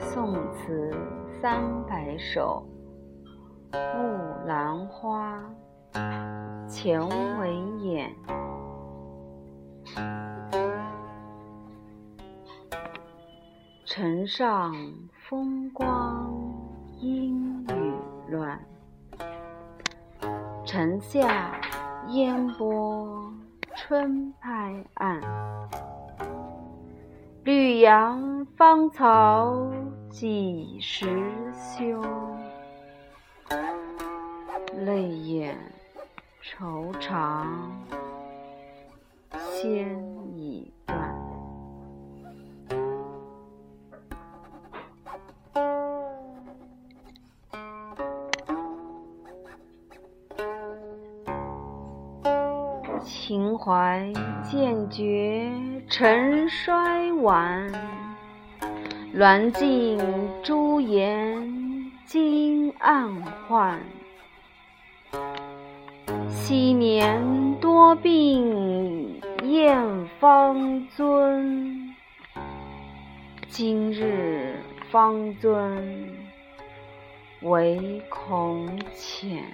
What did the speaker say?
宋词三百首《木兰花》钱维演。城上风光阴雨乱，城下烟波春拍岸。绿杨芳草几时休？泪眼愁肠先秦淮渐觉尘衰晚，鸾镜朱颜今暗换。昔年多病燕方尊，今日方尊唯恐浅。